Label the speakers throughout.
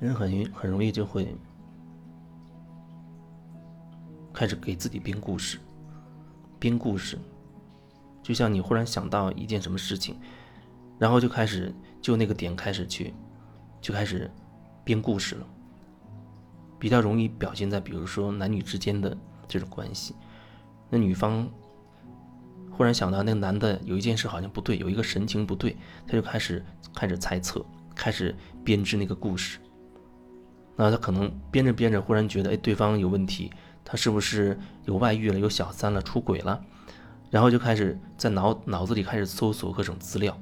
Speaker 1: 人很很容易就会开始给自己编故事，编故事，就像你忽然想到一件什么事情，然后就开始就那个点开始去，就开始编故事了。比较容易表现在比如说男女之间的这种关系，那女方忽然想到那个男的有一件事好像不对，有一个神情不对，他就开始开始猜测，开始编织那个故事。那他可能编着编着，忽然觉得，哎，对方有问题，他是不是有外遇了，有小三了，出轨了？然后就开始在脑脑子里开始搜索各种资料，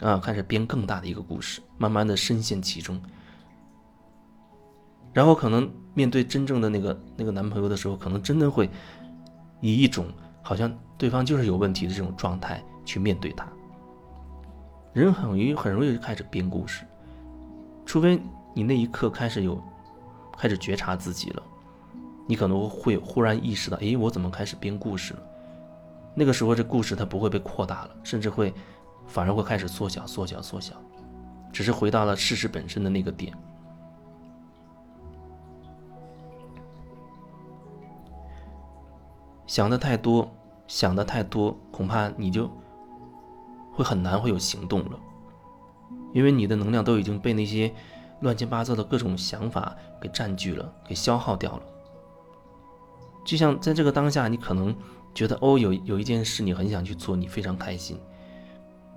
Speaker 1: 啊，开始编更大的一个故事，慢慢的深陷其中。然后可能面对真正的那个那个男朋友的时候，可能真的会以一种好像对方就是有问题的这种状态去面对他。人很容易很容易就开始编故事，除非。你那一刻开始有，开始觉察自己了，你可能会忽然意识到，诶，我怎么开始编故事了？那个时候，这故事它不会被扩大了，甚至会，反而会开始缩小、缩小、缩小，只是回到了事实本身的那个点。想的太多，想的太多，恐怕你就会很难会有行动了，因为你的能量都已经被那些。乱七八糟的各种想法给占据了，给消耗掉了。就像在这个当下，你可能觉得哦，有有一件事你很想去做，你非常开心。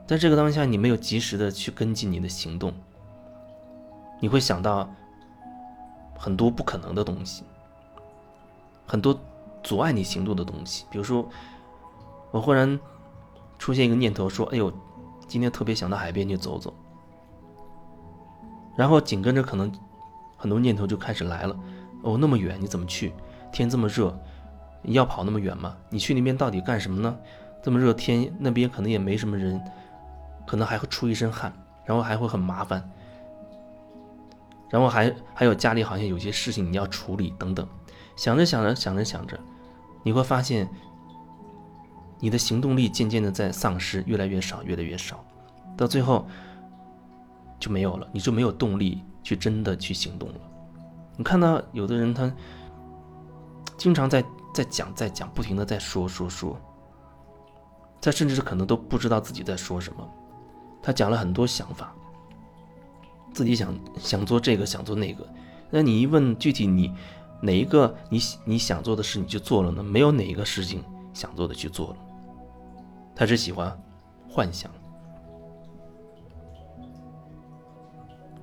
Speaker 1: 在这个当下，你没有及时的去跟进你的行动，你会想到很多不可能的东西，很多阻碍你行动的东西。比如说，我忽然出现一个念头，说：“哎呦，今天特别想到海边去走走。”然后紧跟着，可能很多念头就开始来了。哦，那么远你怎么去？天这么热，你要跑那么远吗？你去那边到底干什么呢？这么热天，那边可能也没什么人，可能还会出一身汗，然后还会很麻烦。然后还还有家里好像有些事情你要处理等等。想着想着想着想着，你会发现你的行动力渐渐的在丧失，越来越少，越来越少，到最后。就没有了，你就没有动力去真的去行动了。你看到有的人，他经常在在讲，在讲，不停的在说说说，他甚至可能都不知道自己在说什么。他讲了很多想法，自己想想做这个，想做那个。那你一问具体你哪一个你你想做的事，你就做了呢？没有哪一个事情想做的去做了。他只喜欢幻想。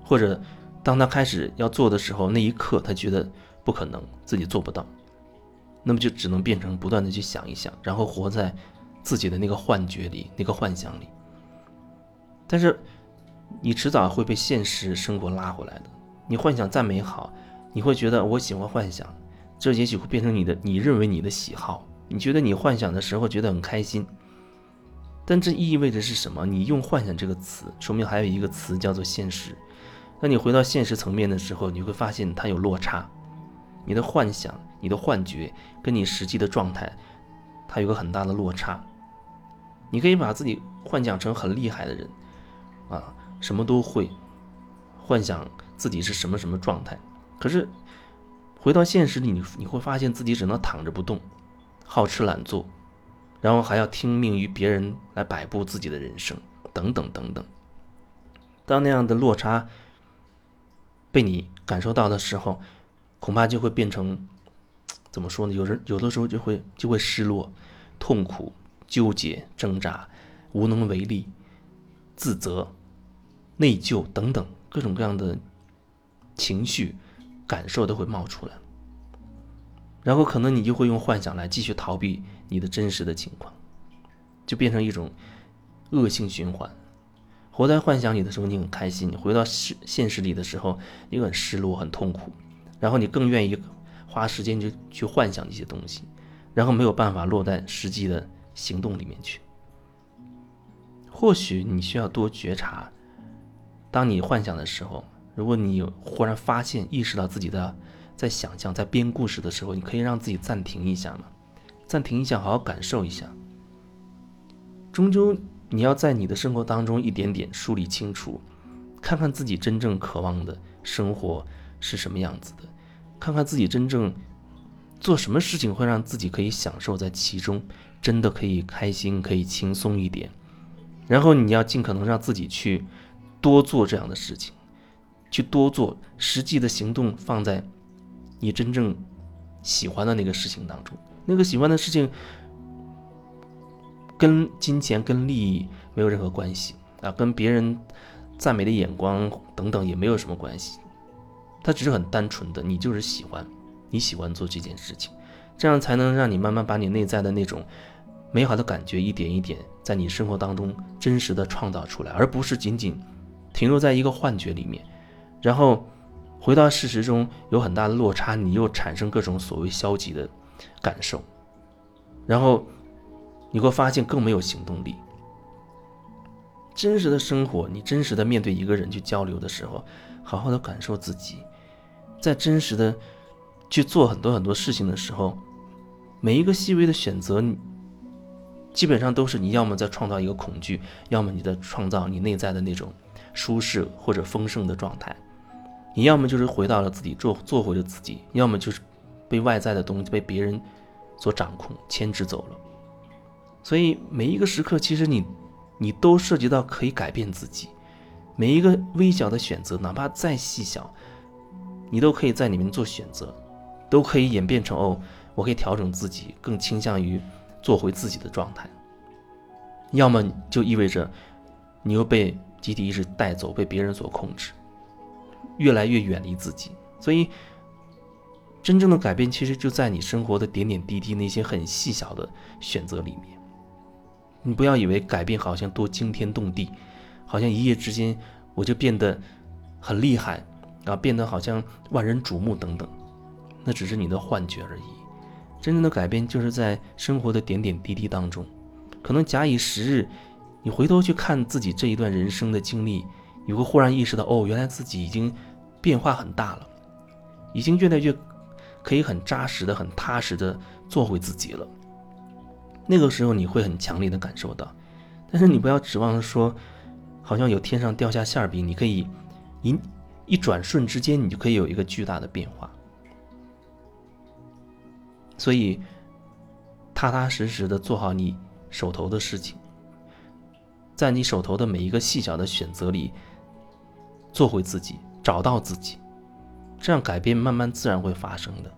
Speaker 1: 或者，当他开始要做的时候，那一刻他觉得不可能，自己做不到，那么就只能变成不断的去想一想，然后活在自己的那个幻觉里、那个幻想里。但是，你迟早会被现实生活拉回来的。你幻想再美好，你会觉得我喜欢幻想，这也许会变成你的你认为你的喜好。你觉得你幻想的时候觉得很开心，但这意味着是什么？你用“幻想”这个词，说明还有一个词叫做现实。当你回到现实层面的时候，你会发现它有落差，你的幻想、你的幻觉跟你实际的状态，它有个很大的落差。你可以把自己幻想成很厉害的人，啊，什么都会，幻想自己是什么什么状态。可是回到现实里，你你会发现自己只能躺着不动，好吃懒做，然后还要听命于别人来摆布自己的人生，等等等等。当那样的落差。被你感受到的时候，恐怕就会变成，怎么说呢？有人有的时候就会就会失落、痛苦、纠结、挣扎、无能为力、自责、内疚等等各种各样的情绪感受都会冒出来，然后可能你就会用幻想来继续逃避你的真实的情况，就变成一种恶性循环。活在幻想里的时候，你很开心；你回到现现实里的时候，你很失落、很痛苦。然后你更愿意花时间去去幻想一些东西，然后没有办法落在实际的行动里面去。或许你需要多觉察，当你幻想的时候，如果你忽然发现、意识到自己的在想象、在编故事的时候，你可以让自己暂停一下嘛，暂停一下，好好感受一下。终究。你要在你的生活当中一点点梳理清楚，看看自己真正渴望的生活是什么样子的，看看自己真正做什么事情会让自己可以享受在其中，真的可以开心，可以轻松一点。然后你要尽可能让自己去多做这样的事情，去多做实际的行动，放在你真正喜欢的那个事情当中。那个喜欢的事情跟金钱、跟利益没有任何关系啊，跟别人赞美的眼光等等也没有什么关系。它只是很单纯的，你就是喜欢，你喜欢做这件事情，这样才能让你慢慢把你内在的那种。美好的感觉一点一点在你生活当中真实的创造出来，而不是仅仅停留在一个幻觉里面，然后回到事实中有很大的落差，你又产生各种所谓消极的感受，然后你会发现更没有行动力。真实的生活，你真实的面对一个人去交流的时候，好好的感受自己，在真实的去做很多很多事情的时候，每一个细微的选择。基本上都是你要么在创造一个恐惧，要么你在创造你内在的那种舒适或者丰盛的状态。你要么就是回到了自己做做回了自己，要么就是被外在的东西被别人所掌控牵制走了。所以每一个时刻，其实你你都涉及到可以改变自己。每一个微小的选择，哪怕再细小，你都可以在里面做选择，都可以演变成哦，我可以调整自己，更倾向于。做回自己的状态，要么就意味着你又被集体意识带走，被别人所控制，越来越远离自己。所以，真正的改变其实就在你生活的点点滴滴那些很细小的选择里面。你不要以为改变好像多惊天动地，好像一夜之间我就变得很厉害啊，变得好像万人瞩目等等，那只是你的幻觉而已。真正的改变就是在生活的点点滴滴当中，可能假以时日，你回头去看自己这一段人生的经历，你会忽然意识到，哦，原来自己已经变化很大了，已经越来越可以很扎实的、很踏实的做回自己了。那个时候你会很强烈的感受到，但是你不要指望说，好像有天上掉下馅饼，你可以一一转瞬之间，你就可以有一个巨大的变化。所以，踏踏实实的做好你手头的事情，在你手头的每一个细小的选择里，做回自己，找到自己，这样改变慢慢自然会发生的。